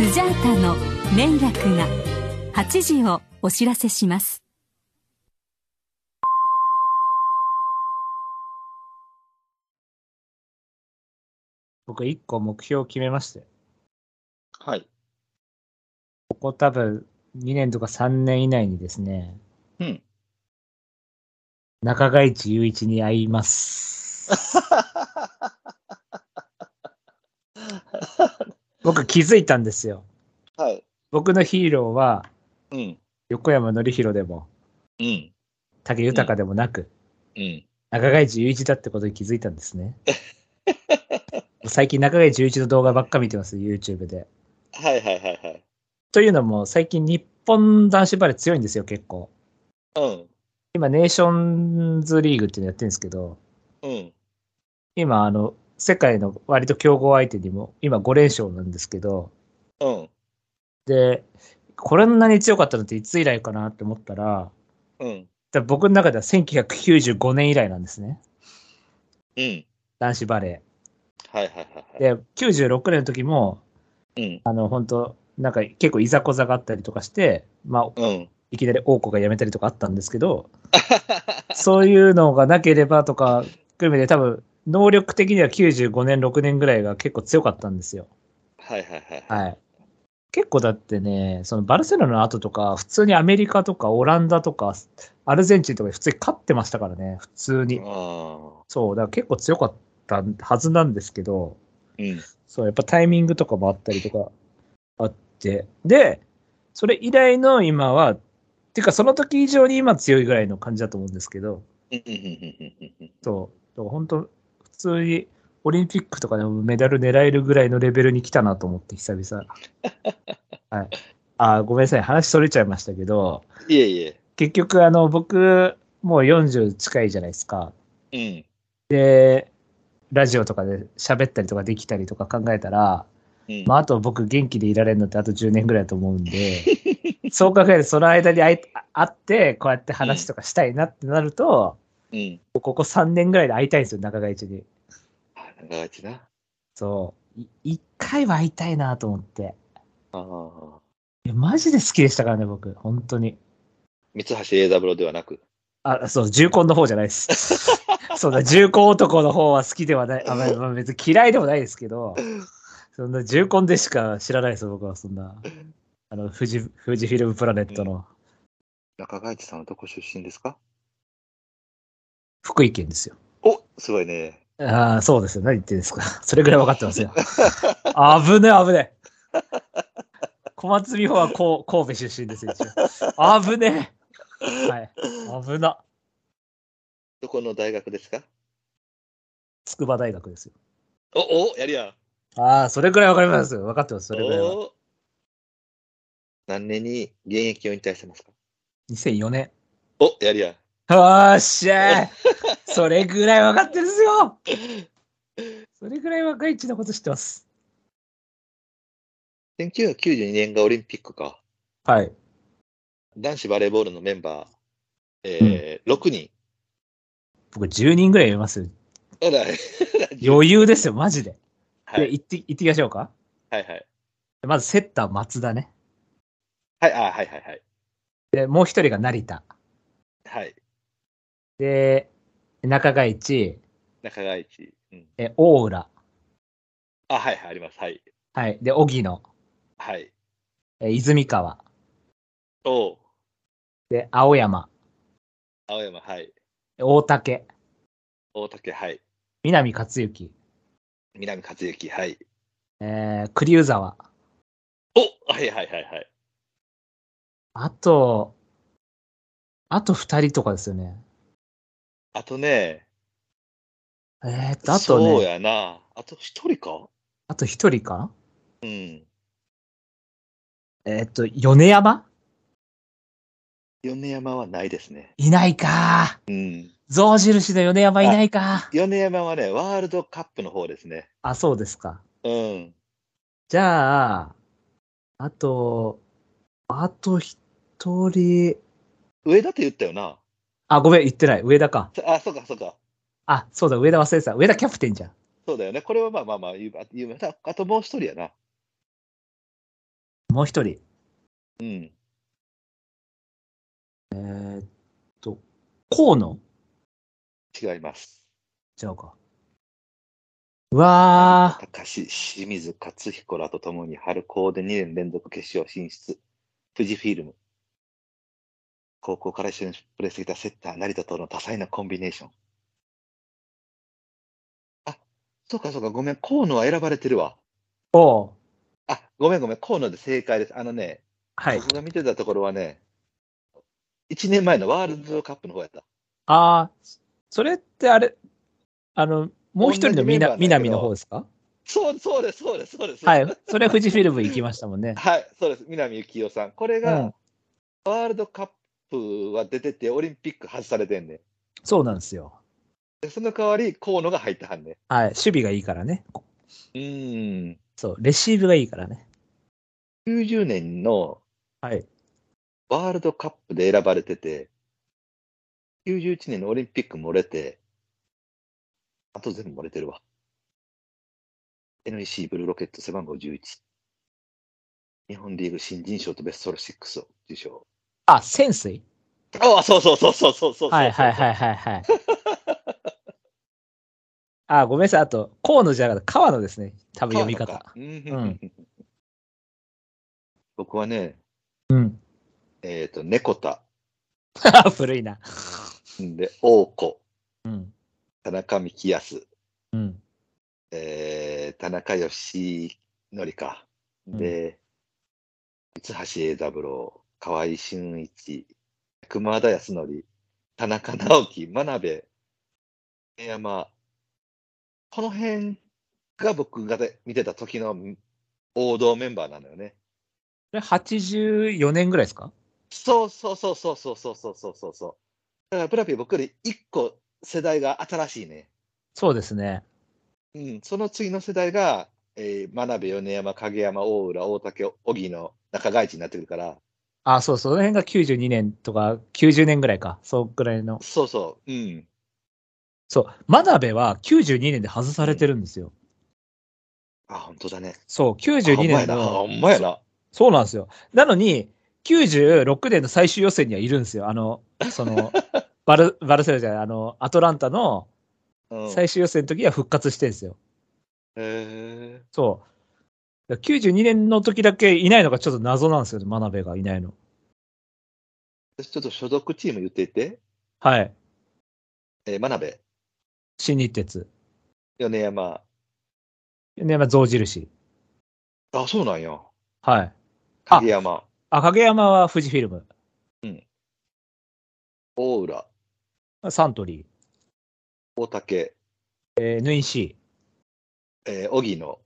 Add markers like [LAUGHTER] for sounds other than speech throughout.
スジャータの年略が8時をお知らせします僕一個目標を決めまして。はい。ここ多分2年とか3年以内にですね、うん。中川一雄一に会います。[LAUGHS] 僕気づいたんですよ。はい。僕のヒーローはうん。横山典弘でもうん。武豊でもなく、うん。中川一雄一だってことに気づいたんですね。[LAUGHS] 最近中川一雄一の動画ばっか見てます、YouTube で。はいはいはいはい。というのも最近日本男子バレー強いんですよ、結構。うん。今、ネーションズリーグっていうのやってるんですけど、うん。今、あの、世界の割と強豪相手にも、今5連勝なんですけど、うん。で、これんなに強かったのっていつ以来かなって思ったら、うん。だ僕の中では1995年以来なんですね。うん。男子バレはいはいはいはい。ー。で、96年の時も、うん。あの、本当なんか結構いざこざがあったりとかして、まあ、うん。いきなり王子が辞めたりとかあったんですけど、[LAUGHS] そういうのがなければとか、含めて多分、能力的には95年、6年ぐらいが結構強かったんですよ。はいはいはい。はい。結構だってね、そのバルセロナの後とか、普通にアメリカとかオランダとか、アルゼンチンとかで普通に勝ってましたからね、普通に。あそう、だから結構強かったはずなんですけど、あ。うん。そう、やっぱタイミングとかもあったりとかあって、で、それ以来の今は、てかその時以上に今強いぐらいの感じだと思うんですけど、そう、だから本当普通にオリンピックとかでもメダル狙えるぐらいのレベルに来たなと思って、久々。[LAUGHS] はい。あー、ごめんなさい、話それちゃいましたけど、いえいえ。結局、あの、僕、もう40近いじゃないですか。うん。で、ラジオとかで喋ったりとかできたりとか考えたら、うん。まあ、あと僕元気でいられるのってあと10年ぐらいだと思うんで、[LAUGHS] そう考えるとその間に会って、こうやって話とかしたいなってなると、うん。ここ3年ぐらいで会いたいんですよ、中川一に。あ、長がちな。そう。い一回は会いたいなと思って。ああ。いや、マジで好きでしたからね、僕。本当に。三橋栄三郎ではなく。あ、そう、重婚の方じゃないです。[LAUGHS] そうだ、重婚男の方は好きではない。あ、まあ、[LAUGHS] まあ別に嫌いでもないですけど、そんな重婚でしか知らないですよ、僕は。そんな。あの、富士、富士フィルムプラネットの中川市さんはどこ出身ですか？福井県ですよ。おすごいね。ああ、そうですよ。何言ってんですか。[LAUGHS] それぐらい分かってますよ。危ね危ね。小松美穂はこう神戸出身ですよ。危ねはい。危な。どこの大学ですか？筑波大学ですよ。お、お、やりや。ああ、それぐらい分かりますよ。分かってます。それぐらい何年に現役を引退してますか？2004年。お、やりや。よーっしゃー [LAUGHS] それぐらい分かってるんですよそれぐらい若いちのこと知ってます。1992年がオリンピックか。はい。男子バレーボールのメンバー、えー6人。僕10人ぐらいいます [LAUGHS] 余裕ですよ、マジで。で、はい。行って、行ってきましょうか。はいはい。まずセッター松田ね。はい、あ、はいはいはい。で、もう一人が成田。はい。で、中川一、中川一。うん。え、大浦。あ、はいはい、あります。はい。はい。で、荻野。はい。え、泉川。おで、青山。青山、はい。大竹。大竹、はい。南克幸。南克幸、はい。えー、栗生沢。おはいはいはいはい。あと、あと二人とかですよね。あとね、えー、っと、あとそうね、やな。あと一人か？あと一人か？なうん。えー、っと、米山？米山はないですね。いないかうん。象印の米山いないか米山はね、ワールドカップの方ですね。あ、そうですか。うん。じゃあ、あと、あと一人、上田って言ったよな。あ、ごめん、言ってない。上田か。あ、そうかそうか。あ、そうだ、上田忘れてた。上田キャプテンじゃん。そうだよね。これはまあまあまあ言う、言うあともう一人やな。もう一人。うん。えーっと、河野？違います。違うか。うわー。高橋、清水克彦らと共に春高で2年連続決勝進出。富士フィルム。高校から一緒にプレーしてきたセッター、成田との多彩なコンビネーション。あ、そうかそうか、ごめん、河野は選ばれてるわ。おうあ、ごめんごめん、河野で正解です。あのね、はい。僕が見てたところはね、1年前のワールドカップの方やった。あー、それってあれ、あの、もう一人のみな南の方ですか？そう、そうです、そうです、そうです。はい。それ富士フィルム行きましたもんね。はい、そうです。南幸雄さん。これが、うんワールドカップは出てて、オリンピック外されてんねん。そうなんですよ。でその代わり、河野が入ってはんねはい。守備がいいからね。ん。うーん。そう。レシーブがいいからね。90年のはい。ワールドカップで選ばれてて、91年のオリンピック漏れて、あと全部漏れてるわ。NEC ブルーロケット背番号11。日本リーグ新人賞とベスト6を受賞。あ、潜水？ああ、そうそうそうそうそうそう。はいはいはいはいはい。あ、ごめんなさい。あと、河野じゃなかった。川野ですね。多分読み方。うんうん僕はね、うん。えっ、と、猫田、[LAUGHS] 古いな。で、王子、うん。田中幹康、うん。えー、田中義則か。で、三橋栄三郎、河合俊一、熊田康則、田中直樹、真鍋、山、この辺が僕がで見てた時の王道メンバーなのよね。これ84年ぐらいですか？そうそうそうそうそうそうそうそうそうそう。だからブラピー僕より一個世代が新しいね。そうですね。うん、その次の世代が、えー、真鍋、米山、影山、大浦、大竹、荻の中外地になってくるから、あ、そう、その辺が92年とか90年ぐらいか。そうぐらいの。そうそう、うん。そう。真鍋は92年で外されてるんですよ。あ、本当だね。そう、92ほんまやな。年の。ほんまやな。そうなんですよ。なのに、96年の最終予選にはいるんですよ。あの、その、[LAUGHS] バル、バルセロナじゃない、あの、アトランタのうん、最終予選の時は復活してるんですよ。へそう。だから92年の時だけいないのがちょっと謎なんですよね、真鍋がいないの。ーちょっと所属チーム言っていて、はい。えー、真鍋、新日鉄。米山、ね、まあ、象印。あ、そうなんや。はい。影山、あ、影山は富士フィルム。大浦、サントリ大竹、ー。えー、ヌイシえー、荻野、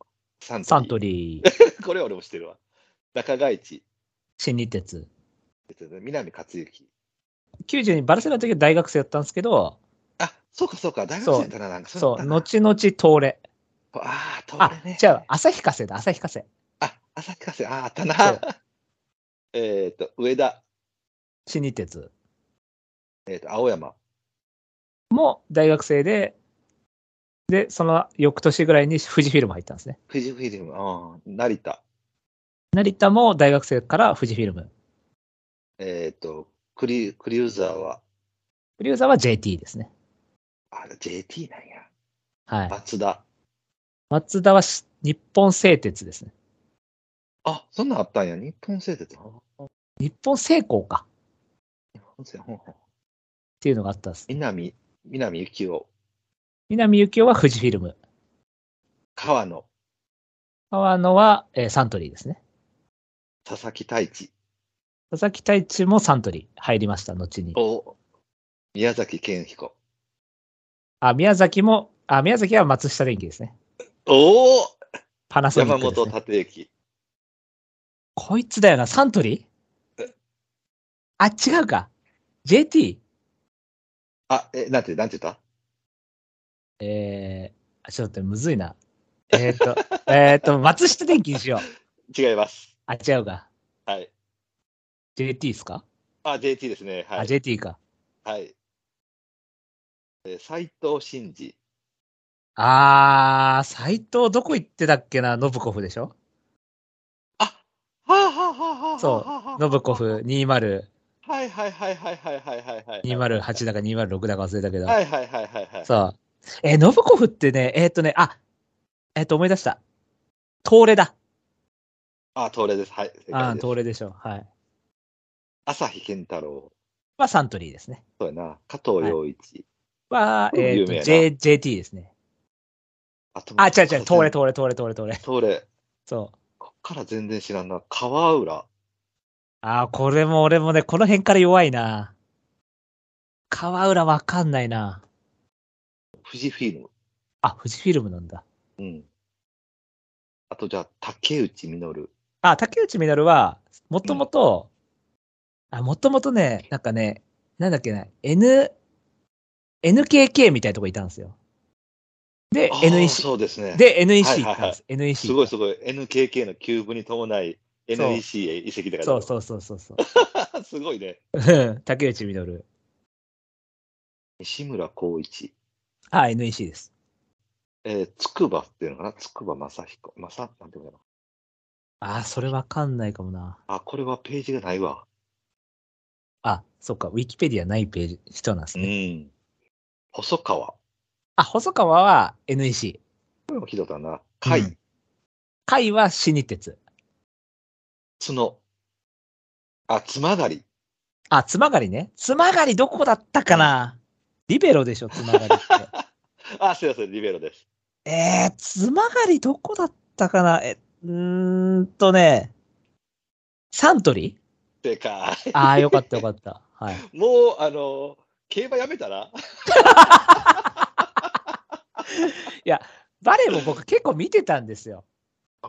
サンー。サントリー。[LAUGHS] これ俺も知ってるわ。中外地、新日鉄。南克行。92、バルセロナの時は大学生だったんですけど、あ、そうかそうか、大学生やったな、なんかそう、の後々東レ。ああ、通あれね。、じゃあ、旭化成だ、旭化成。あ、旭化成、ああ、あったな。[LAUGHS] えっと、上田、新日鉄えっ、と、青山、も大学生で、で、その翌年ぐらいに富士フィルム入ったんですね。富士フィルム、ああ成田、成田も大学生から富士フィルム。えっ、と、クリ、クリューザーは、クリューザーは JT ですね。あれ、JT なんや。はい。松田。松田はし日本製鉄ですね。あ、そんなんあったんや。日本製鉄。あ日本製鋼か日本製、ほんほんっていうのがあったんです。南、南幸雄、南幸雄は富士フィルム。川野、川野は、えーサントリーですね。佐々木太一、佐々木太一もサントリー入りました、後に。お宮崎健彦。あ、宮崎も、あ、宮崎は松下電器ですね。おおパナソニッ山クです、本ね。立之。こいつだよな、サントリー？あ、違うか。JT? あ、え、なんて、なんて言った？えー、あちょっとむずいな。[LAUGHS] えっ、と、えっと、松下電器にしよう。違います。あ、違うか。はい。JT ですか、あ、JT ですね。はあ、い。JT か。はい。えー斉藤真二。あー、斎藤どこ行ってたっけな、ノブコフでしょ？あ、はあははそう、ノブコフ20、はいはいはいはいはいはいはいはい。208だか206だか忘れたけど。はいはいはいはいはい。そう。えーノブコフってね、えーっとね、あ、えーっと思い出した。東レだ。あ、東レです。はい。正あ東レでしょ。はい。朝日健太郎。はサントリーですね。そうやな。加藤洋一。は、これもえーっと、有名な J、JT ですね。あとあ、違う違う、東レ、東レ、東レ、東レ、東レ。東レ。そう。こっから全然知らんな。川浦。あー、これも俺もね、この辺から弱いな。川浦わかんないな。富士フィルム。あ、富士フィルムなんだ。うん。あとじゃあ、竹内実。あ、竹内実は、もともと、あ、もともとね、なんかね、なんだっけな、N、NKK みたいなとこいたんですよ。で、NEC、そうですね。で、NEC 行ったんです。NEC。すごいすごい。NKK のキューブに伴い NEC へ移籍だから。そうそうそうそうそう。う。[LAUGHS] すごいね。う [LAUGHS] ん竹内実。西村光一。あ、NEC です。えー、筑波っていうのかな？筑波正彦。正、なんていうのかあ、それわかんないかもな。な。あ、これはページがないわ。あ、そっか、ウィキペディアないページ、人なんですうね。ん。細川。あ、細川は NEC。これもひどかな。海、うん海は新日鉄。角。あ、つまがり。あ、つまがりね。つまがりどこだったかな？リベロでしょ、つまがりって。[LAUGHS] あ、すいません、リベロです。えー、つまがりどこだったかな？え、うーんとね、サントリ正解。ーああ、よかったよかった。はい。[LAUGHS] もう、あの、競馬やめたら？[LAUGHS] バレーも僕結構見てたんですよ。で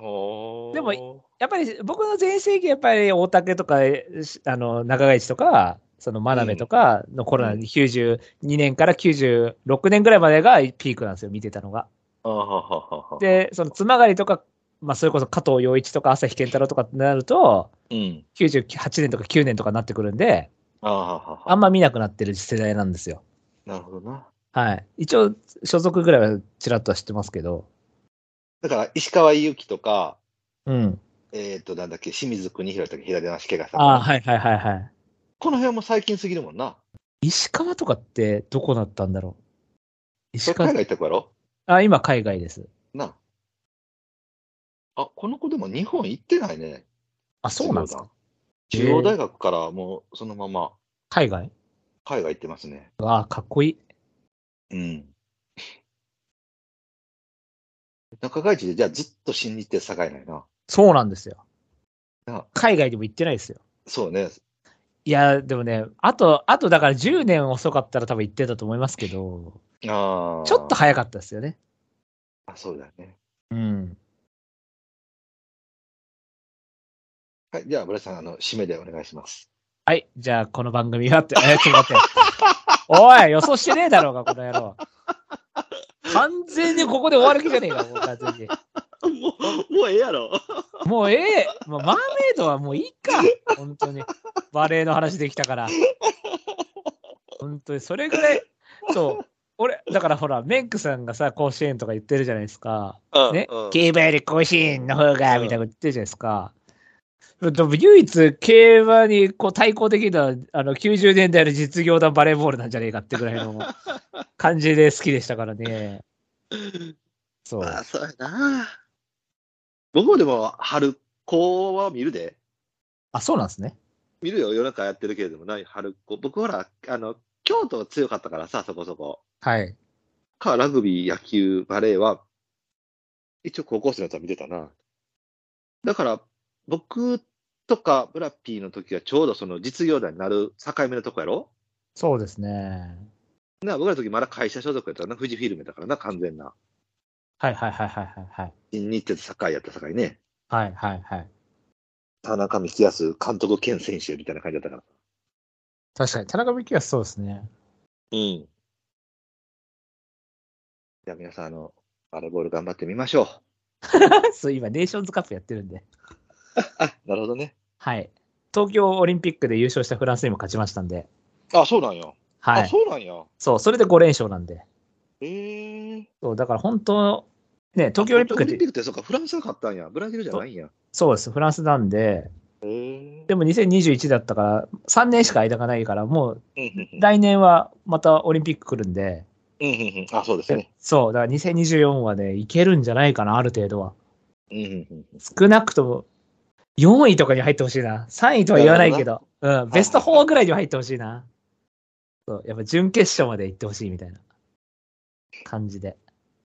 もやっぱり僕の全盛期、やっぱり大竹とか、しあの、中川市とか、その真鍋とかの頃なんで、92年から96年ぐらいまでがピークなんですよ、見てたのが。あはははは、で、そのつまがりとか、まあ、それこそ加藤洋一とか朝日健太郎とかってなると、うん。98年とか9年とかになってくるんで、あんま見なくなってる世代なんですよ。なるほどな。はい。一応、所属ぐらいはちらっとは知ってますけど、だから、石川祐希とか、うん。えっ、と、なんだっけ、清水国広とか左足怪我した。ああ、はいはいはいはい。この辺も最近すぎるもんな。石川とかってどこだったんだろう？石川海外行った子やろ？あ、今海外です。なあ。あ、この子でも日本行ってないね。あ、そうなんですか？中央大学からもうそのまま海外？海外行ってますね。ああ、かっこいい。うん。中外地でじゃあずっと新日程栄えないな。そうなんですよな。海外でも行ってないですよ。そうね。いや、でもね、あと、あとだから10年遅かったら多分行ってたと思いますけど、ああ。ちょっと早かったですよね。あ、そうだよね。うん。はい。じゃあ、村井さん、あの、締めでお願いします。はい。じゃあ、この番組はって、え、ちょっと待って。[LAUGHS] おい、予想してねえだろうが、この野郎。完全にここで終わる気じゃねえか、もう完全に。もう、もうええやろ。もうええ。もうマーメイドはもういいか。本当に。バレエの話できたから。本当に、それぐらい。そう。俺、だからほら、メンクさんがさ、甲子園とか言ってるじゃないですか。ね？うん。競馬より甲子園の方が、みたいなこと言ってるじゃないですか。でも唯一、競馬にこう対抗できるのは、あの、90年代の実業団バレーボールなんじゃねえかってぐらいの [LAUGHS] 感じで好きでしたからね。そう。まあ、そうやな。僕もでも、春子は見るで。あ、そうなんですね。見るよ、夜中やってるけれども、ない、春子。僕ほら、あの、京都が強かったからさ、そこそこ。はい。か、ラグビー、野球、バレーは、一応高校生のやつは見てたな。だから、僕とかブラッピーの時はちょうどその実業団になる境目のとこやろ？そうですね。な、僕らの時まだ会社所属やったな、富士フィルムだからな、完全な。はいはいはいはいはいはい。新日鉄境やった境ね。はいはいはい。田中幹康監督兼選手みたいな感じだったから。確かに、田中美希はそうですね。うん。じゃあ皆さん、あの、バレーボール頑張ってみましょ [LAUGHS] そう、今、ネーションズカップやってるんで。う。あ、なるほどね。はい。東京オリンピックで優勝したフランスにも勝ちましたんで。あ、そうなんや。あ、はい。そうなんや。そう、それで5連勝なんで。へえ。そう、だから本当、ね、東京オリンピックって、東京オリンピックってそうか、フランスが勝ったんや。ブラジルじゃないんや。そうです、フランスなんで、へでも2021だったから、3年しか間がないから、もう来年はまたオリンピック来るんで、うんうんうんあ、そうですね。そう、だから2024はね、いけるんじゃないかな、ある程度は。うんうんうん少なくとも、4位とかに入ってほしいな。3位とは言わないけど、うん、ベスト4ぐらいには入ってほしいな。そう、やっぱ準決勝まで行ってほしいみたいな感じで。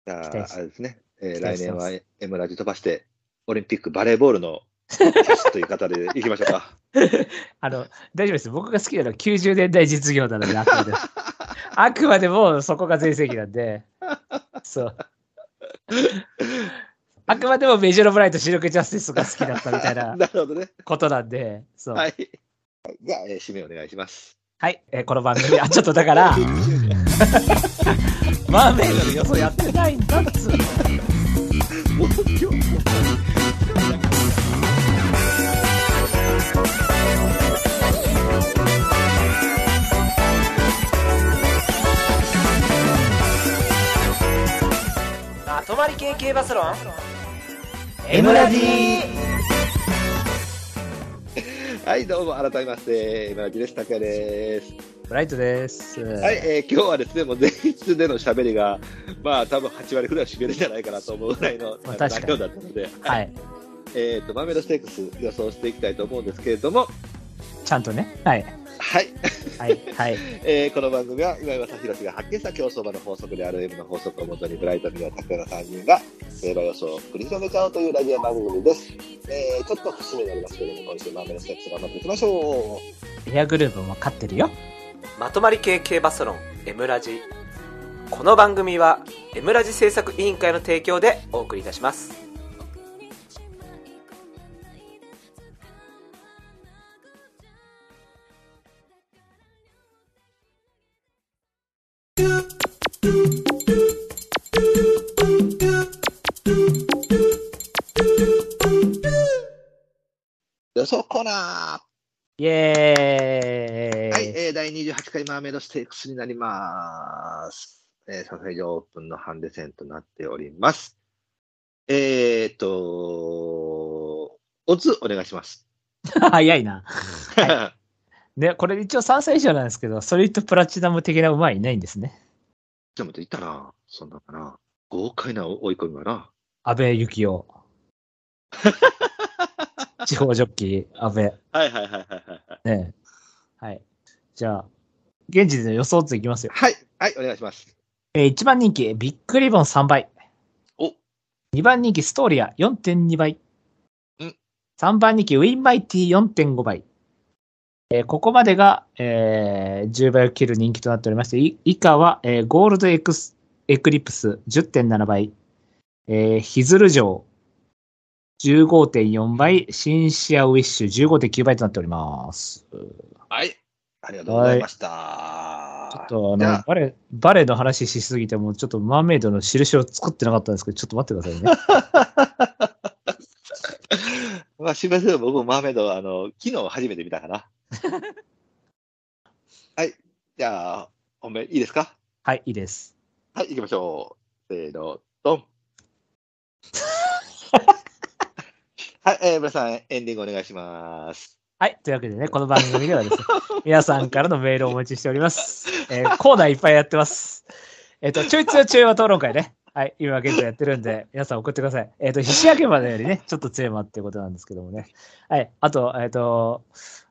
じゃあ、あれですね、えー来年はしてますエムラジ飛ばして、オリンピックバレーボールのという方でいきましょうか。[LAUGHS] あの、大丈夫です。僕が好きなのは90年代実業なので、あくまでも。[LAUGHS] あくまでもそこが全盛期なんで、そう。あくまでもメジロブライト、シルクジャスティスが好きだったみたいな [LAUGHS] なるほどね。ことなんで、そう。は、はいい。じゃあ、えー締めお願いします。えーこの番組、あ、[LAUGHS] ちょっとだから、マーメイドの予想やってないんだっつうの。もう今日まとまり系系バスロン？M ラジはい、どうも、改めまして、エムラジです。拓也です。ブライトです。ははい、えー今日はですね、もう前日での喋りが、まあ、多分8割くらいは占めるんじゃないかなと思うぐらいの内容だったので、はい。えっ、と、マーメイドステークス予想していきたいと思うんですけれども、ちゃんとね。はい。はい、はい。はい。[LAUGHS] えーこの番組は今井正弘が発見した競走馬の法則である M の法則をもとにブライトミア拓也の3人が競馬予想を繰り広げちゃおうというラジオ番組です。えーちょっと節目になりますけれども、今週マーメテークス頑張っていきましょう。エアグループも勝ってるよ。まとまり系系バスロン M ラジこの番組は M ラジ制作委員会の提供でお送りいたします予想コーナイエーイ。ーはい、えー第28回マーメイドステークスになります。えー、サフェイジオープンのハンデ戦となっております。えーと、オズお願いします。[LAUGHS] 早いな。[LAUGHS] ね、これ一応3歳以上なんですけど、ソリッドプラチナム的な馬はいないんですね。ちょっと待ったな。そんなかな。豪快な追い込みはな。安倍幸雄。[LAUGHS] [LAUGHS] 地方ジョッキー、安倍。はいはいはいはいはい。ね。はい。じゃあ、現時点で予想図いきますよ。はい、はい、お願いします。えー、1番人気、ビッグリボン3倍。お2番人気、ストーリア4.2倍。うん3番人気、ウィンマイティ4.5倍。えーここまでが、えー10倍を切る人気となっておりまして、い以下は、えーゴールドエクスエクリプス10.7倍。えーヒズル城15.4倍。シンシアウィッシュ15.9倍となっております。はい、ありがとうございました。ちょっとあのバレ、バレの話しすぎて、もうちょっとマーメイドの印を作ってなかったんですけど、ちょっと待ってくださいね。[LAUGHS] まあ、すみません、僕もマーメイド、あの、昨日初めて見たかな。[LAUGHS] はい、じゃあ、本命いいですか？はい、いいです。はい、行きましょう。せーの、ドン。はい、えー、皆さん、エンディングお願いします。はい。というわけでね、この番組ではですね、[LAUGHS] 皆さんからのメールをお待ちしております。えーコーナーいっぱいやってます。えっ、と、ちょい強い中和討論会ね。はい。今現在やってるんで、皆さん送ってください。えっ、と、菱焼けまでよりね、ちょっと強い馬っていうことなんですけどもね。はい。あと、えっ、と、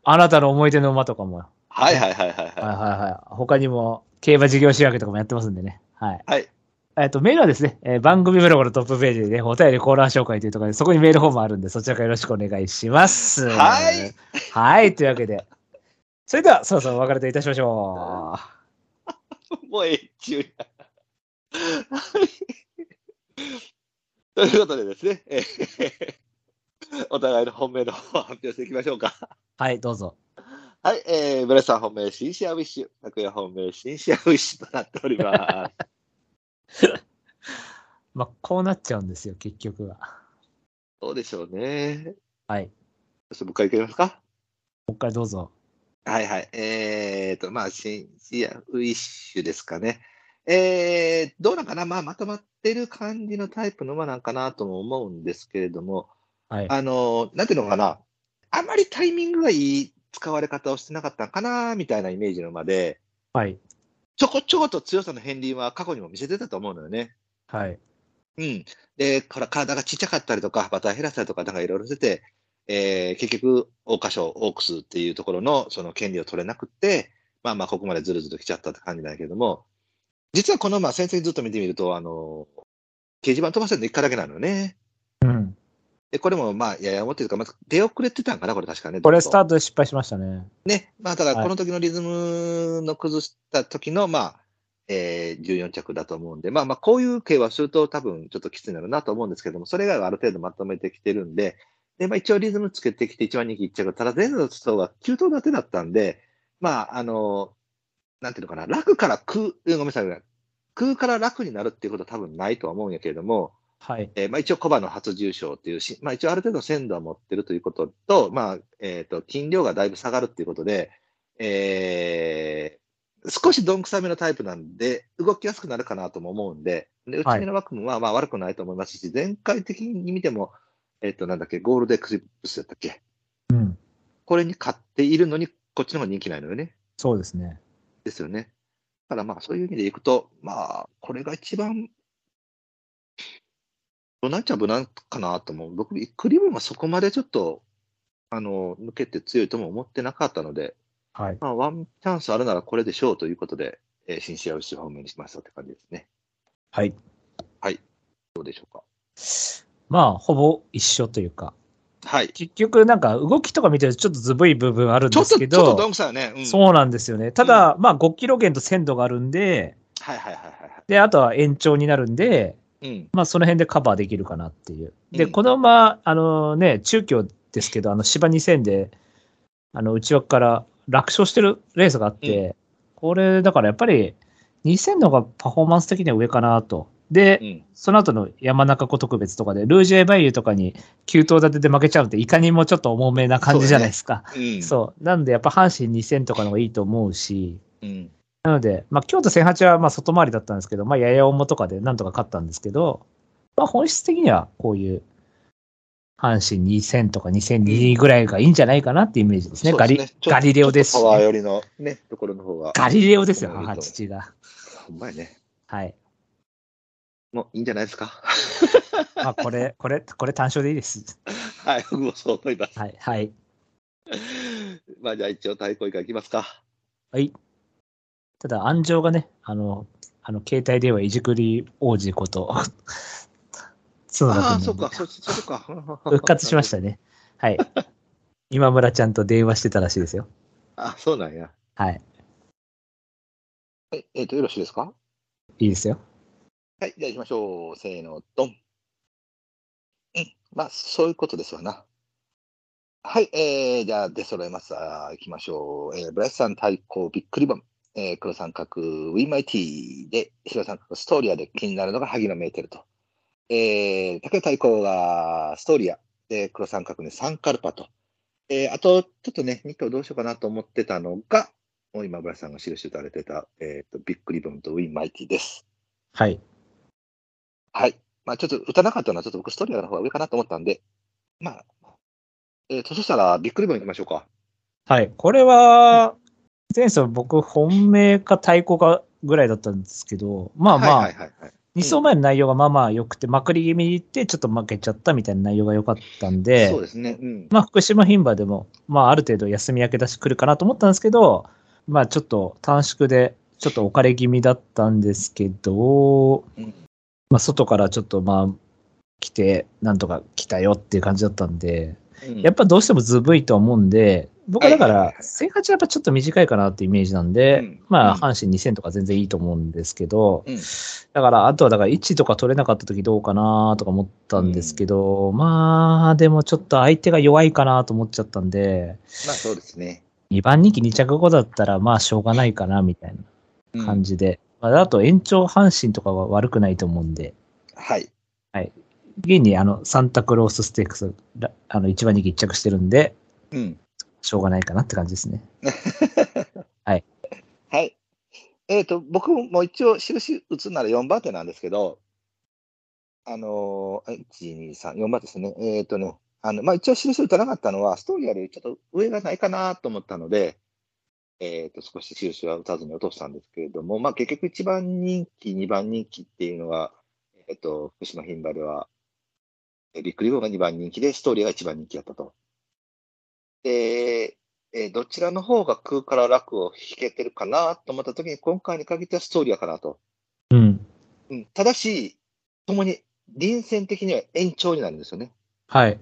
あなたの思い出の馬とかも、はいはいはいはいはいはいははい。他にも、競馬事業仕分けとかもやってますんでね。はい。い。はい。えっと、メールはですね、えー番組ブログのトップページでね、お便りコーナー紹介というところで、そこにメールフォームあるんで、そちらからよろしくお願いします。はい。はい、というわけで。それでは、そろそろお別れといたしましょ [LAUGHS] もうええ中や。はいということでですね、えーお互いの本命の方を発表していきましょうか。う。はい、どうぞ。はい、えー、ブレスさん本命、シンシアウィッシュ、拓也本命、シンシアウィッシュとなっております。[LAUGHS] まあ、こうなっちゃうんですよ、結局は。どうでしょうね。はい。そして、もう一回いきますか。もう一回どうぞ。はいはい。えーと、まあ、シンシアウィッシュですかね。えー、どうなんかな？まあ、まとまってる感じのタイプの馬なんかなとも思うんですけれども、はい。あの、なんていうのかな、あまりタイミングがいい使われ方をしてなかったのかな、みたいなイメージの馬で、はい。ちょこちょこと強さの片鱗は過去にも見せてたと思うのよね。はい。うん。で、これ体がちっちゃかったりとか、バター減らしたりとか、なんかいろいろしてて、えー結局、桜花賞、オークスっていうところのその権利を取れなくって、まあまあ、ここまでずるずる来ちゃったって感じなんやけども、実はこの馬、先生ずっと見てみると、あの、掲示板飛ばせるの1回だけなのよね。うん。で、これもまあ、ややもっていうか、まず出遅れてたんかな、これ確かね。これスターートで失敗しましたね。ね。まあ、だからはいこの時のリズムの崩した時の、まあ、えー14着だと思うんで、まあまあ、こういう系はすると多分ちょっときついなるなと思うんですけども、それ以外はある程度まとめてきてるんで、で、まあ一応リズムつけてきて一番人気1着、ただ前の人が9頭立てだったんで、まあ、あの、なんていうのかな、楽から空、ごめんなさい、空から楽になるっていうことは多分ないとは思うんやけれども、はい。えーまあ、一応、コバの初重賞っていうし、まあ、一応、ある程度鮮度は持ってるということと、まあ、えっ、と、筋量がだいぶ下がるっていうことで、えー少しどんくさめのタイプなんで、動きやすくなるかなとも思うんで、で、内目の枠もまあまあ悪くないと思いますし、全体的に見ても、えっ、と、なんだっけ、ゴールドエクリプスだったっけ？うん。これに勝っているのに、こっちの方が人気ないのよね。そうですね。ですよね。だからまあ、そういう意味でいくと、まあ、これが一番、無難っちゃ無難かなと思う。僕、クリボンはそこまでちょっと、あの、抜けて強いとも思ってなかったので、はい。まあ、ワンチャンスあるならこれでしょうということで、えー、新試合を主方面にしましたって感じですね。はい。どうでしょうか？まあ、ほぼ一緒というか、はい。結局なんか動きとか見てるとちょっとずぶい部分あるんちょっと、ですけちょっとどど、んくさね。うん、そうなんですよね。ただ、まあ5キロ減と鮮度があるんで、はいはいはいはいはい。で、あとは延長になるんで、うん。まあその辺でカバーできるかなっていう。で、うんこの馬、あのね、中京ですけど、あの芝2000で、あの内枠から楽勝してるレースがあって、これだからやっぱり2000の方がパフォーマンス的には上かなと。で、うん。その後の山中湖特別とかで、ルージュエバイユとかに9頭立てで負けちゃうって、いかにもちょっと重めな感じじゃないですか。うん。そう,、なんで、やっぱ阪神2000とかの方がいいと思うし、うん。なので、まあ、京都1008はまあ外回りだったんですけど、まあ、やや重とかでなんとか勝ったんですけど、まあ、本質的にはこういう、阪神2000とか2002ぐらいがいいんじゃないかなっていうイメージですね。ガリガリレオですしパワー寄りのね、ところの方が。ガリレオですよ、母父が。ほんまやね。はい。もういいんじゃないですか？[LAUGHS] まあ、これ、これ、これ単勝でいいです。[LAUGHS] はい、僕もそう思います。はい、はい。まあじゃあ一応対抗以下いきますか。はい。ただ、安城がね、あの、あの、携帯電話いじくり王子こと、角田君ああ、そうか、そ、それか。[LAUGHS] 復活しましたね。はい。今村ちゃんと電話してたらしいですよ。あ、そうなんや。はい。はい、えっ、と、よろしいですか？いいですよ。はい、じゃあ行きましょう。せーの、ドン。うん、まあ、そういうことですわな。はい、えー、じゃあ出揃えます。あー行きましょう。えー、ブライスさん対抗ビックリボン。えー、黒三角、ウィンマイティで、白三角、ストーリアで気になるのが萩野メーテルと。えー、竹対抗がストーリアで、黒三角にサンカルパと。えー、あと、ちょっとね、2頭どうしようかなと思ってたのが、もう今、ブライスさんが印打たれてた、えっ、と、ビックリボンとウィンマイティです。はい。はい。まあちょっと打たなかったのは、ちょっと僕ストーリアの方が上かなと思ったんで、まあ、えーと、そしたら、ビックリボン行きましょうか。はい。これは、前走僕、本命か対抗かぐらいだったんですけど、まあまあ、はいはいはい、はい。2走前の内容がまあまあ良くて、まくり気味にいって、ちょっと負けちゃったみたいな内容が良かったんで、そうですね。うん。まあ、福島牝馬でも、まあ、ある程度休み明け出し来るかなと思ったんですけど、まあ、ちょっと短縮で、ちょっと置かれ気味だったんですけど、うんまあ、外からちょっとまあ、来て、なんとか来たよっていう感じだったんで、うんやっぱどうしてもずぶいと思うんで、僕はだからはいはいはい、1008はやっぱちょっと短いかなっていうイメージなんで、うんまあ、うん阪神2000とか全然いいと思うんですけど、うんだから、あとはだから1とか取れなかった時どうかなとか思ったんですけど、まあ、でもちょっと相手が弱いかなと思っちゃったんで、まあそうですね。2番人気2着後だったら、まあ、しょうがないかな、みたいな感じ。じで。まあ、あと、延長阪神とかは悪くないと思うんで、はい。現に、あの、サンタクロースステークス、らあの、1番人気1着してるんで、うん。しょうがないかなって感じですね。[LAUGHS] はい。えっ、と、僕も一応印打つなら4番手なんですけど、あのー、1、2、3、4番手ですね。えっ、とね、あの、まあ、一応印打たなかったのは、ストーリーよりちょっと上がないかなと思ったので、えっ、と、少し印は打たずに落としたんですけれども、まあ、結局一番人気、二番人気っていうのが、えっ、と、福島牝馬では、えビッグリボンが二番人気で、ストーリーが一番人気だったと。で、えーどちらの方が空から楽を引けてるかなと思った時に、今回に限ってはストーリーかなと。うん。うん、ただし、ともに臨戦的には延長になるんですよね。はい。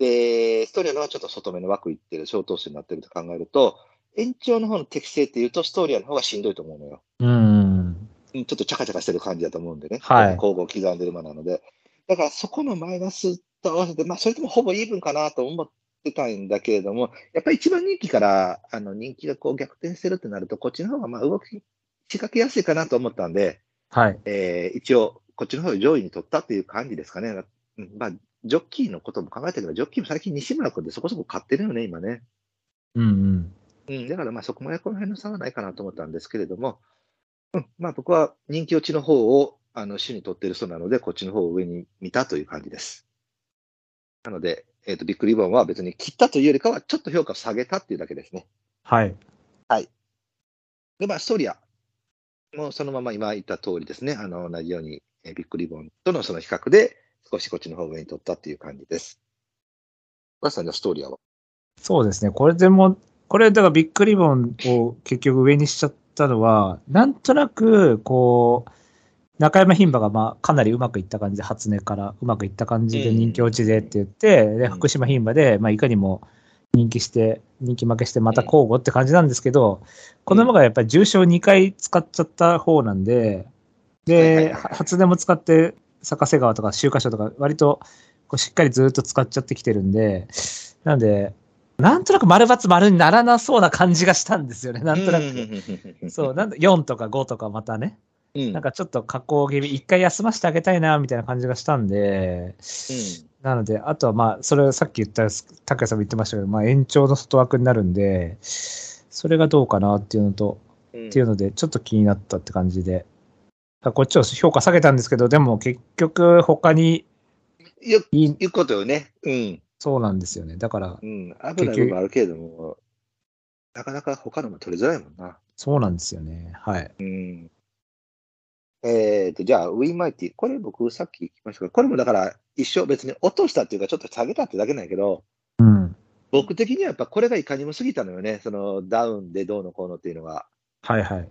で、ストーリーのはちょっと外目の枠いってる、小投手になってると考えると、延長の方の適性っていうと、ストーリーの方がしんどいと思うのよ。うん。うんちょっとチャカチャカしてる感じだと思うんでね。はい交互刻んでる馬なので。だからそこのマイナスと合わせて、まあそれともほぼイーブンかなと思ってたんだけれども、やっぱり一番人気からあの人気がこう逆転してるってなると、こっちの方がまあ動き仕掛けやすいかなと思ったんで、はい。えー一応こっちの方を上位に取ったっていう感じですかね。うんまあ、ジョッキーのことも考えたけど、ジョッキーも最近西村君でそこそこ勝ってるよね、今ね。うんうん。うん、だからまあそこまでこの辺の差はないかなと思ったんですけれども、うん、まあ僕は人気落ちの方をあの主に取ってる人なので、こっちの方を上に見たという感じです。なので、えっ、と、ビッグリボンは別に切ったというよりかは、ちょっと評価を下げたっていうだけですね。はい。で、まあ、ストーリアもうそのまま今言った通りですね、あの、同じように、えービッグリボンとのその比較で、少しこっちの方を上に取ったっていう感じです。バスさんのストーリアはそうですね。これでも、これ、だからビッグリボンを結局上にしちゃったのは、なんとなく、こう、中山牝馬がまあかなりうまくいった感じで、初音からうまくいった感じでうん人気落ちでって言って、で、うん。福島牝馬で、まあいかにも人気して、人気負けしてまた交互って感じなんですけど、この馬がやっぱり重賞2回使っちゃった方なんで、で、初音も使って、坂瀬川とか秋華賞とか、割とこうしっかりずっと使っちゃってきてるんで、なんで、なんとなく丸×丸にならなそうな感じがしたんですよね、なんとなく。く [LAUGHS] そう、なんだ4とか5とかまたね、うん。なんかちょっと加工気味、一回休ませてあげたいな、みたいな感じがしたんで、なので、あとはまあ、それさっき言った、拓也さんも言ってましたけど、まあ延長の外枠になるんで、それがどうかなっていうのと、うん。っていうので、ちょっと気になったって感じで、こっちを評価下げたんですけど、でも結局他によくいうことよね。うん。そうなんですよね。だからう、ん。危ない部分あるけれども、なかなか他のも取りづらいもんな。そうなんですよね。はい。うん。えっ、と、じゃあ、ウィンマイティ。これ僕さっき聞きましたけど、これもだから一緒別に落としたっていうかちょっと下げたってだけなんやけど、うん。僕的にはやっぱこれがいかにも過ぎたのよね。そのダウンでどうのこうのっていうのが。はいはい。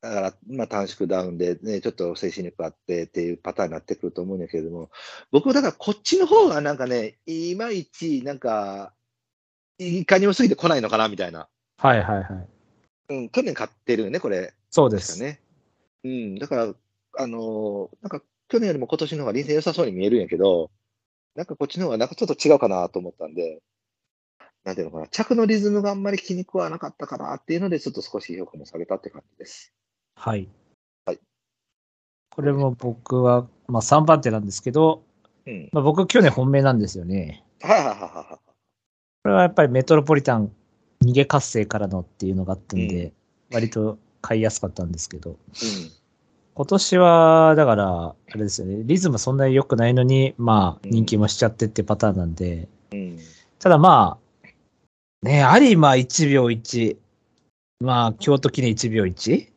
だから、まあ短縮ダウンでね、ちょっと精神力あってっていうパターンになってくると思うんだけれども、僕はだからこっちの方がなんかね、いまいちなんか、いかにも過ぎてこないのかなみたいな。はいはいはい。うん、去年買ってるよね、これ。そうです。ですかね。うん、だから、あのーなんか去年よりも今年の方が臨戦良さそうに見えるんやけど、なんかこっちの方がなんかちょっと違うかなと思ったんで、なんていうのかな、着のリズムがあんまり気に食わなかったかなっていうので、ちょっと少し評価も下げたって感じです。はい。はい。これも僕は、まあ3番手なんですけど、うん。まあ、僕去年本命なんですよね。はいはいはいはこれはやっぱりメトロポリタン逃げ活性からのっていうのがあったんで、割と買いやすかったんですけど、い。今年は、だから、あれですよね、リズムそんなに良くないのに、まあ、うん。人気もしちゃってってパターンなんで、うん。うん。ただまあ、ね、有馬1秒1、まあ、京都記念1秒 1?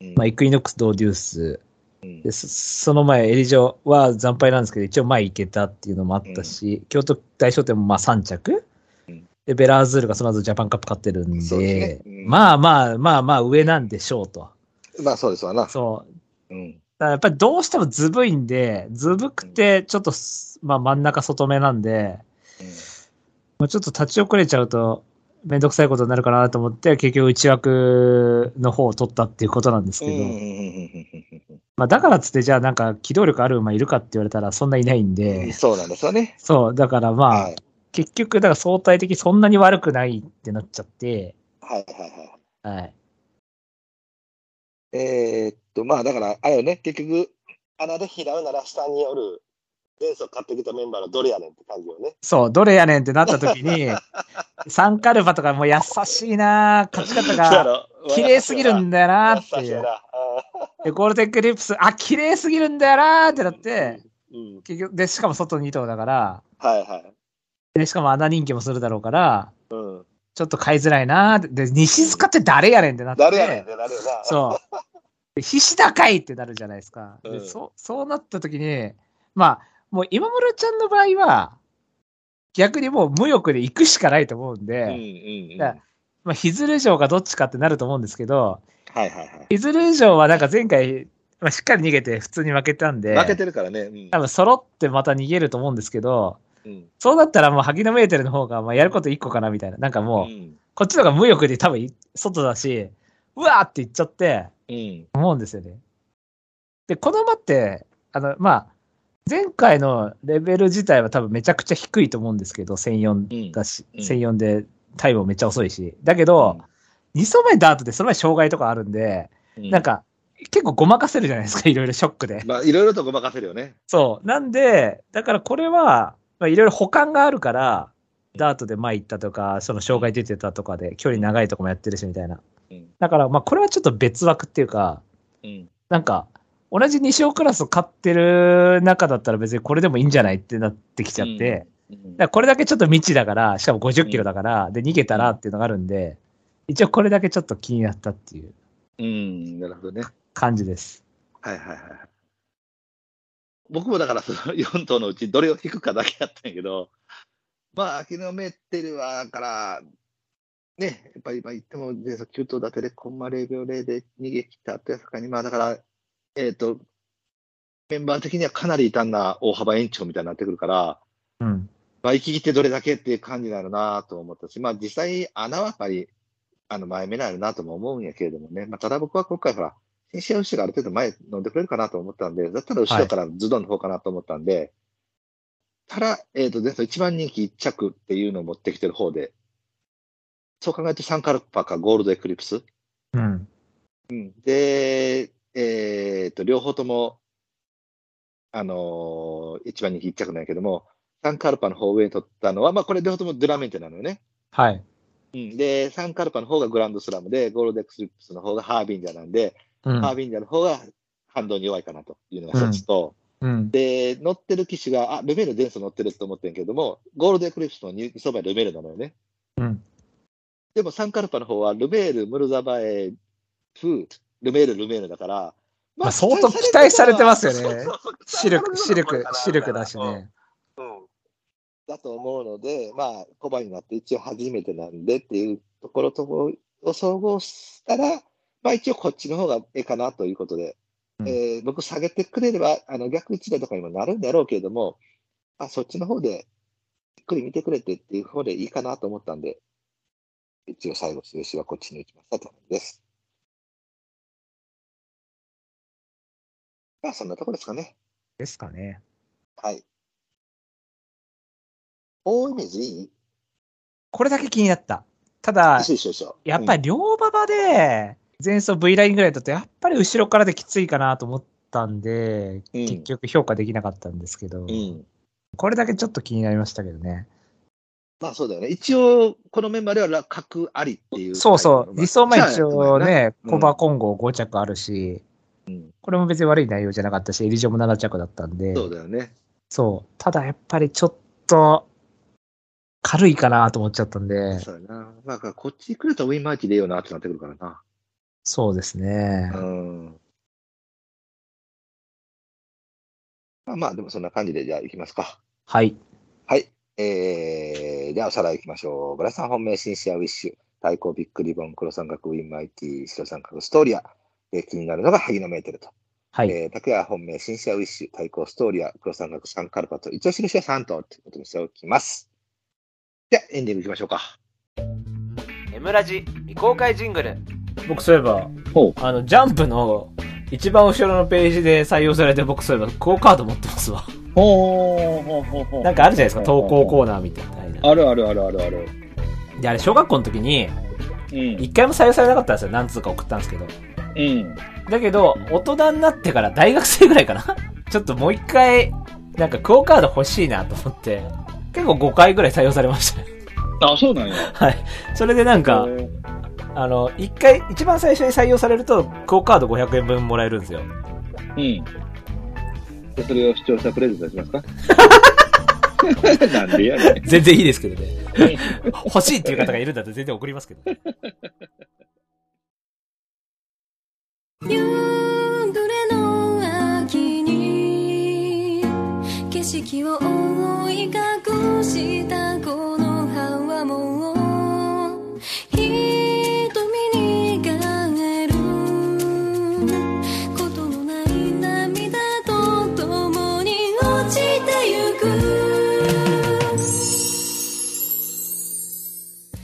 うん。まあ、イクイノックス、ドーデュース、うん。でそその前、エリジョは惨敗なんですけど、一応前行けたっていうのもあったし、京都大賞典もまあ3着、うん。で、ベラーズールがその後ジャパンカップ勝ってるんで、ですね。うん。まあまあまあまあ上なんでしょうと。まあそうですわな。そう。うん。だからやっぱりどうしてもずぶいんで、ずぶくてちょっとす、まあ真ん中外目なんで、もうちょっと立ち遅れちゃうとめんどくさいことになるかなと思って、結局内枠の方を取ったっていうことなんですけど、うん。まあだからっつってじゃあなんか機動力ある馬いるかって言われたらそんないないんで、そうなんですよね。そう、だからまあ、はい。結局、だから相対的にそんなに悪くないってなっちゃって、はいはいはい。はい。えーっと、まあだから、あれよね、結局、穴で拾うなら下による、前走買ってきたメンバーのどれやねんって感じよね。そう、どれやねんってなった時に、[LAUGHS] サンカルパとかもう優しいな勝ち方がろ綺麗すぎるんだよなっていう。で、ゴールデンクリップス、あ、綺麗すぎるんだよなってなって、うん。結局、で、しかも外2頭だから、はいはい。で、しかも穴人気もするだろうから、うん。ちょっと買いづらいな。で、西塚って誰やねんってなって。誰やねんってなるよな。そう。[LAUGHS] で菱田かいってなるじゃないですか。でうんそうそうなった時に、まあ、もう今村ちゃんの場合は、逆にもう無欲で行くしかないと思うんで、うんうんうん。だはいまあ、ヒズル城がどっちかってなると思うんですけど、はいはい。ヒズル城はなんか前回、まあ、しっかり逃げて普通に負けたんで、負けてるからね。うん多分揃ってまた逃げると思うんですけど、うん。そうなったらもう萩野メーテルの方がまあやること一個かなみたいな。なんかもう、ん。こっちの方が無欲で多分い外だし、うわーって言っちゃって、うん。思うんですよね。で、この馬って、あの、まあ、前回のレベル自体は多分めちゃくちゃ低いと思うんですけど、1004だし、うん1004でタイムもめっちゃ遅いし。だけど、2走前ダートでその前障害とかあるんで、うん、なんか、結構ごまかせるじゃないですか、いろいろショックで。まあ、いろいろとごまかせるよね。そう。なんで、だからこれは、まあ、いろいろ保管があるから、ダートで前行ったとか、その障害出てたとかで、距離長いとこもやってるしみたいな。うん。だから、まあ、これはちょっと別枠っていうか、うん。なんか、同じ西尾クラスを買ってる中だったら別にこれでもいいんじゃないってなってきちゃって、これだけちょっと未知だから、しかも50キロだから、で、逃げたらっていうのがあるんで、一応これだけちょっと気になったっていううん。なるほどね。感じです。はいはいはい。僕もだからその4頭のうちどれを引くかだけやったんやけど、まあ、秋のメッテルは、から、ね、やっぱり今言っても、前走9頭立てでコンマ0秒0で逃げ切った後やさかに、まあだから、えっ、と、メンバー的にはかなり異端な大幅延長みたいになってくるから、うん。まあ、生き切ってどれだけっていう感じになるなと思ったし、まあ実際穴はやっぱり、あの前目になるなとも思うんやけれどもね、まあただ僕は今回ほら、新試合牛がある程度前飲んでくれるかなと思ったんで、だったら後ろからズドンの方かなと思ったんで、ただ、えっ、と、前走一番人気一着っていうのを持ってきてる方で、そう考えるとサンカルパかゴールドエクリプス？うん。うん、で、えっ、と、両方とも、あのー一番人気一着なんやけども、サンカルパの方を上に取ったのは、まあこれ両方ともドゥラメンテなのよね。はい。うん、で、サンカルパの方がグランドスラムで、ゴールドエクリプスの方がハービンジャーなんで、うんハービンジャーの方が反動に弱いかなというのが一つと、うん。で、乗ってる機種が、あ、ルメール前走乗ってると思ってんけども、ゴールドエクリプスの2走前ルメールなのよね。うん。でもサンカルパの方はルメール、ムルザバエ、フー、ルメール、ルメールだから、まあ相当期待されてますよね。そうそうそうシルク、シルク、シルクだしうんね。うん。だと思うので、まあ、コバになって一応初めてなんでっていうところともを総合したら、まあ一応こっちの方がええかなということで、うん。えー僕下げてくれれば、あの逆一台とかにもなるんだろうけれども、あ、そっちの方で、ゆっくり見てくれてっていう方でいいかなと思ったんで、一応最後、印はこっちに打ちましたという感じです。まあそんなところですかね。ですかね。はい。大イメージいい？これだけ気になった。ただ。やっぱり両馬場で、前走 V ラインぐらいだと、やっぱり後ろからできついかなと思ったんで、うん結局評価できなかったんですけど、うん、うん。これだけちょっと気になりましたけどね。まあそうだよね。一応、このメンバーでは角ありっていう。そうそう、理想は一応ね、うんコバ混合5着あるし、うんこれも別に悪い内容じゃなかったし、エリジョも7着だったんで、そうだよね。そう。ただやっぱりちょっと、軽いかなと思っちゃったんで、そうやな。まあ、こっちに来るとウィンマーチでいいよなってなってくるからな。そうですね。うん。まあまあ、でもそんな感じで、じゃあ行きますか。はい。はい。えー、じゃあおさらい行きましょう。ブラさん本命、シンシアウィッシュ、対抗ビッグリボン、黒三角ウィンマイティ、白三角ストーリア。えー気になるのが萩野メーテルと。はい。えー、拓也本命、シンシアウィッシュ、対抗ストーリア、黒三角サンカルパと、一応印は3頭ということにしておきます。じゃあ、エンディング行きましょうか。M ラジ未公開ジングル僕そういえば、ほあの、ジャンプの一番後ろのページで採用されて僕そういえば、クオカード持ってますわ。ほうほうほうほうなんかあるじゃないですか、投稿コーナーみたいな。あるあるあるあるある。で、あれ、小学校の時に、一回も採用されなかったんですよ。何通か送ったんですけど。うん。だけど、大人になってから大学生ぐらいかなちょっともう一回、なんかクオカード欲しいなと思って、結構5回ぐらい採用されました。あ、そうなんや。はい。それでなんか、あの、一回、一番最初に採用されると、クオカード500円分もらえるんですよ。うん。でそれを視聴者プレゼントしますか？[LAUGHS] なんでやねん。全然いいですけどね。[LAUGHS] 欲しいっていう方がいるんだったら全然送りますけどね。夕暮れの秋に景色を覆い隠したこ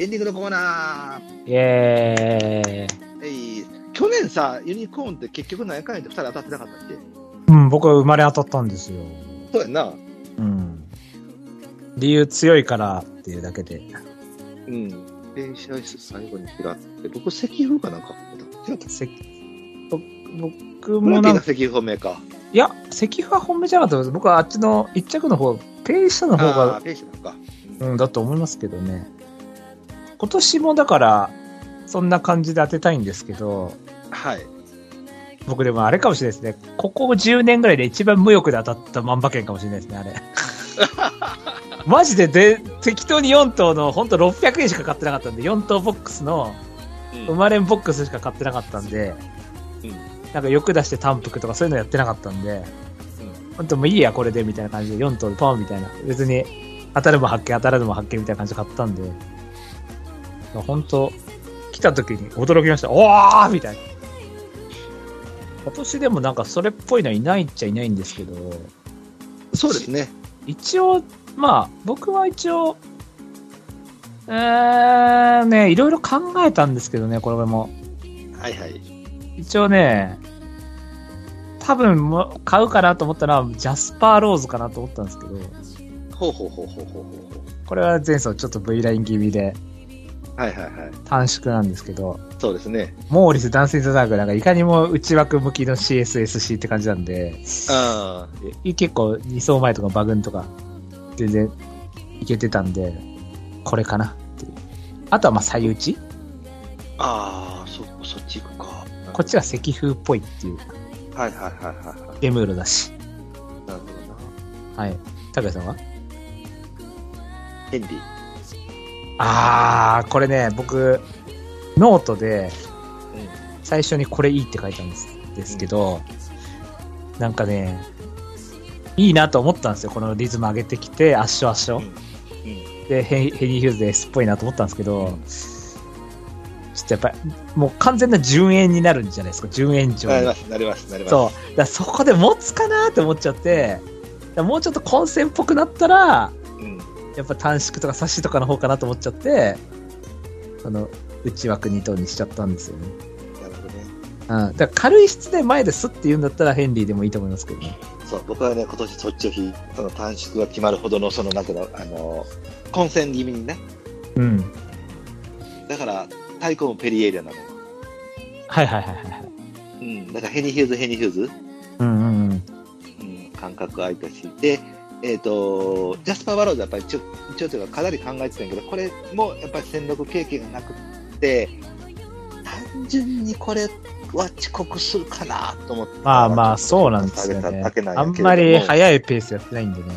エンディングのコーナー。イエーイ。えい去年さ、ユニコーンって結局何回で2人当たってなかったっけ？うん、僕は生まれ当たったんですよ。そうやんな。うん。理由強いからっていうだけで。うん。電子アイス最後に嫌って、僕、石風かなんか違った。せぼ僕モもなんか、石風本命か。いや、石油は本命じゃなかったです。僕はあっちの一着の方、ペイシャの方がー、、ペーシなのか。うん、だと思いますけどね。今年もだから、そんな感じで当てたいんですけど、はい。僕でもあれかもしれないですね。ここ10年ぐらいで一番無欲で当たった万馬券かもしれないですね、あれ。[LAUGHS] マジでで、適当に4頭の、ほんと600円しか買ってなかったんで、4頭ボックスの、生まれんボックスしか買ってなかったんで、うんなんか欲出して単服とかそういうのやってなかったんで、ほんともういいや、これで、みたいな感じで4頭でポンみたいな。別に、当たるも発見、当たらぬも発見みたいな感じで買ったんで、本当来た時に驚きました。おーみたいな。今年でもなんかそれっぽいのはいないっちゃいないんですけど、そうですね。一応、まあ、僕は一応、えー、ね、いろいろ考えたんですけどね、これも。はいはい。一応ね、多分もう買うかなと思ったのは、ジャスパーローズかなと思ったんですけど、ほうほうほうほうほうほこれは前走ちょっと V ライン気味でう。はいはいはい。短縮なんですけど、そうですね。モーリス・ダンス・イン・ザ・ダークなんかいかにも内枠向きの CSSC って感じなんで、あえ結構2走前とかバグンとか全然いけてたんで、これかなっていう。あとはまあ、最打ちあ。ああ、そ、そっち行くか。こっちは赤風っぽいっていう、はいはいはいはいはエムーロだし。い。なるほどな。はい。高谷さんは？ヘンリー。あー、これね、僕、ノートで、最初にこれいいって書いたんですですけど、なんかね、いいなと思ったんですよ。このリズム上げてきて、圧勝圧勝。うん。で、ヘイヘリー・ヒューズで S っぽいなと思ったんですけど、ちょっとやっぱり、もう完全な順延になるんじゃないですか、順延上になりま。す、なります、なります。そう。だそこで持つかなって思っちゃって、もうちょっと混戦っぽくなったら、うん。やっぱ短縮とか差しとかの方かなと思っちゃって、あの、内枠2頭にしちゃったんですよね。なるほどね。うん。だから軽い質で前ですって言うんだったらヘンリーでもいいと思いますけどね。そう、僕はね、今年そっちを引いその短縮が決まるほどの、その、なんていうの、あの、混戦気味にね。うん。だから、太鼓もペリエリアなのよ。はいはいはいはいはい。うん。だから、ヘニーヒューズ、ヘニーヒューズ、うんうんうん。うん、感覚空いたし。で、えっ、と、ジャスパー・バローズはやっぱり一応、一応というか、かなり考えてたんやけど、これもやっぱり戦力経験がなくって、単純にこれは遅刻するかなと思って。まあまあ、そうなんですよねあんまり速いペースやってないんでね。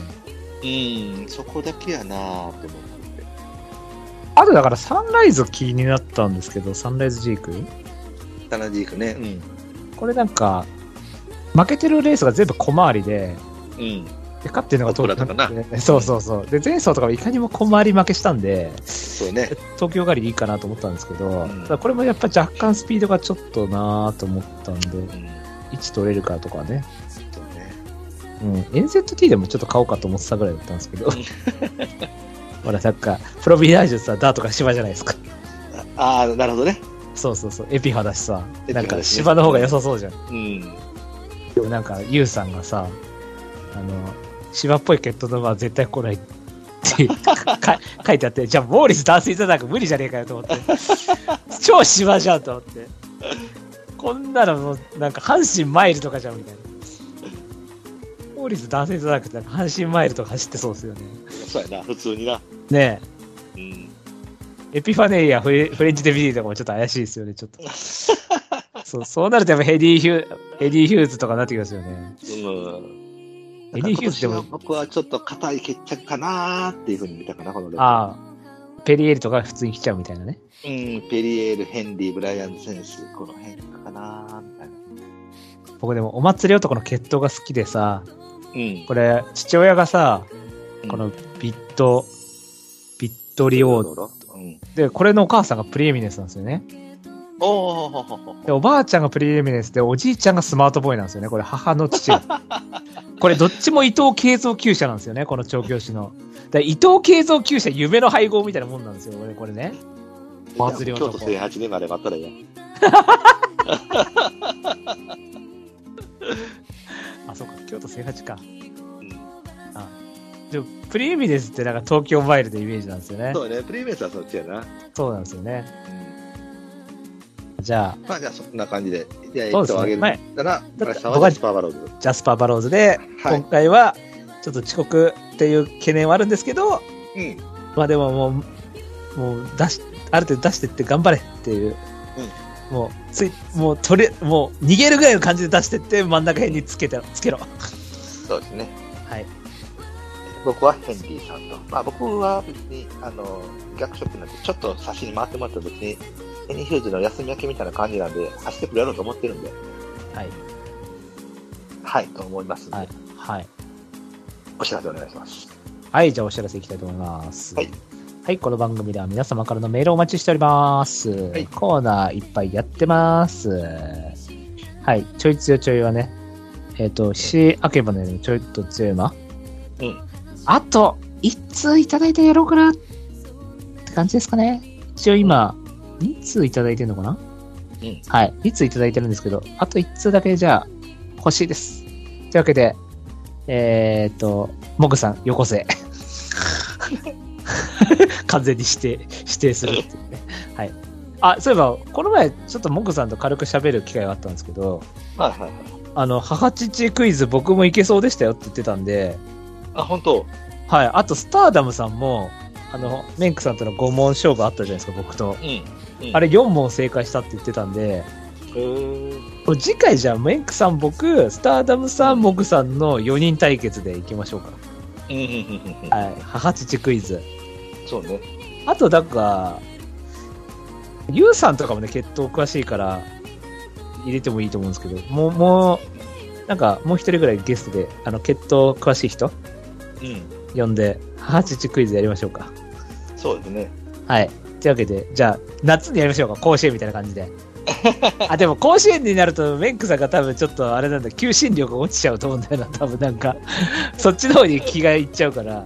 うん、そこだけやなと思って。あとだからサンライズ気になったんですけど、サンライズジークタナジークね。うん。これなんか、負けてるレースが全部小回りで、うん。で勝ってるのが東オクラとか京そうそうそう。で、前走とかもいかにも小回り負けしたんで、そうね。東京帰りでいいかなと思ったんですけど、んただこれもやっぱ若干スピードがちょっとなぁと思ったんで、うん。位置取れるかとかね。そうね。うん。NZT でもちょっと買おうかと思ってたぐらいだったんですけど。[LAUGHS] ほら、なんか、プロビナージュさ、ダートが芝じゃないですか。ああ、なるほどね。そうそうそう。エピファだしさ。なんか芝の方が良さそうじゃん。うん。でもなんか、ユウさんがさ、あの、芝っぽい血統の馬は絶対来ないって [LAUGHS] か書いてあって、じゃあ、モーリスダンスインザダーク無理じゃねえかよと思って。[LAUGHS] 超芝じゃんと思って。こんなのもう、なんか、阪神マイルとかじゃんみたいな。モーリスダンスインザダークってなんか阪神マイルとか走ってそうですよね。そうやな、普通にな。ねうん。え、エピファネイアフレ、フレンチデビディとかもちょっと怪しいですよね、ちょっと。そう、そうなるとやっぱヘディヒュー、ヘディヒューズとかになってきますよね。うん。エヒューズでも僕はちょっと硬い決着かなーっていうふうに見たかな、このレああ、ペリエールとか普通に来ちゃうみたいなね。うん、ペリエール、ヘンリー、ブライアン・センス、この辺かなーみたいな。僕でもお祭り男の血統が好きでさ、うん。これ、父親がさ、うんこのビット、ビットリオーうん。で、これのお母さんがプリエミネンスなんですよね。おーで、おばあちゃんがプリエミネンスで、おじいちゃんがスマートボーイなんですよね。これ、母の父が。[LAUGHS] これ、どっちも伊藤慶三厩舎なんですよね。この調教師の。で伊藤慶三厩舎、夢の配合みたいなもんなんですよ。これ、これね。お祭り京男都正八年まで待ったらいいや。[LAUGHS] あ、そうか。京都正八か。うん。でも、プリエミネンスってなんか東京マイルでイメージなんですよね。そうね、プリメースはそっちやな。そうなんですよね。うん。じゃあ、まあじゃあそんな感じで。じゃあ、そうですね一頭あげるはいたら、だって村さんはジャスパーバローズ。ジャスパー・バローズで、はい今回は、ちょっと遅刻っていう懸念はあるんですけど、うん。まあでももう、もう出し、ある程度出してって頑張れっていう、もう、つい、もう取れ、もう逃げるぐらいの感じで出してって真ん中辺につけて、つけろ。そうですね。はい。僕はヘンリーさんと。まあ僕は別に、あの、逆色になって、ちょっと差しに回ってもらったら別に、ヘニーヒューズの休み明けみたいな感じなんで、走ってくれると思ってるんで、はい。はい、と思いますはい。はい。お知らせお願いします。はい、じゃあお知らせいきたいと思います。はい。はい、この番組では皆様からのメールをお待ちしております。いコーナーいっぱいやってます。はい、ちょい強いちょいはね、えっ、と、し、あけばね、ちょいと強いま。うん。あと、一通いただいてやろうかなって感じですかね。一応今、2通いただいてるのかな？うん。はい。2通いただいてるんですけど、あと1通だけじゃあ、欲しいです。というわけで、えー、っと、モグさん、よこせ。[LAUGHS] 完全に指定、指定するっていうね。はい。あ、そういえば、この前、ちょっとモグさんと軽く喋る機会があったんですけど、はいはいはい。あの、母父クイズ僕もいけそうでしたよって言ってたんで、あ、本当？はい。あと、スターダムさんも、あの、メンクさんとの5問勝負あったじゃないですか、僕と。うん。あれ4問正解したって言ってたんで、へーこれ次回じゃあ、メンクさん、僕、スターダムさん、モグさんの4人対決でいきましょうか。うんうんうんうんうん。はい。母父クイズ。そうね。あと、なんか、ユウさんとかもね、血統詳しいから、入れてもいいと思うんですけど、もう、もう、なんか、もう一人ぐらいゲストで、あの、血統詳しい人うん。呼んで、母父クイズやりましょうか。そうですね。はい。というわけで、じゃあ、夏にやりましょうか。甲子園みたいな感じで。あ、でも甲子園になると、メンクさんが多分ちょっとあれなんだ、求心力が落ちちゃうと思うんだよな。多分なんか、そっちの方に気がいっちゃうから、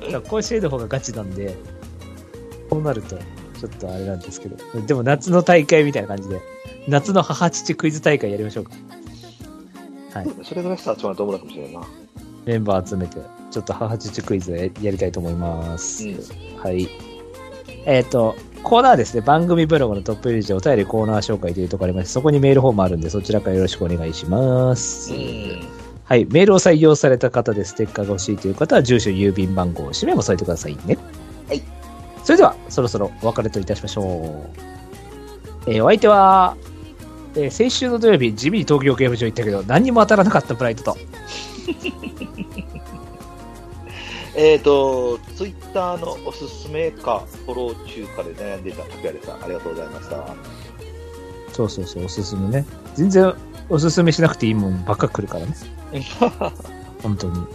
だから甲子園の方がガチなんで、こうなると、ちょっとあれなんですけど。でも夏の大会みたいな感じで、夏の母父クイズ大会やりましょうか。はい。それぐらいしたら集まると思うかもしれないな。メンバー集めて、ちょっと母父クイズややりたいと思います。うんはい。えっ、と、コーナーですね、番組ブログのトップページでお便りコーナー紹介というところありまして、そこにメールフォームあるんで、そちらからよろしくお願いします。はい、メールを採用された方でステッカーが欲しいという方は、住所、郵便番号、氏名も添えてくださいね。はい。それでは、そろそろお別れといたしましょう。えーお相手は、えー先週の土曜日、地味に東京刑務所行ったけど、何にも当たらなかったプライドと。えっ、ー、と、ツイッターのおすすめか、フォロー中かで悩んでいた竹谷さん、ありがとうございました。そうそうそう、おすすめね。全然おすすめしなくていいもんばっか来るからね。[LAUGHS] 本当に。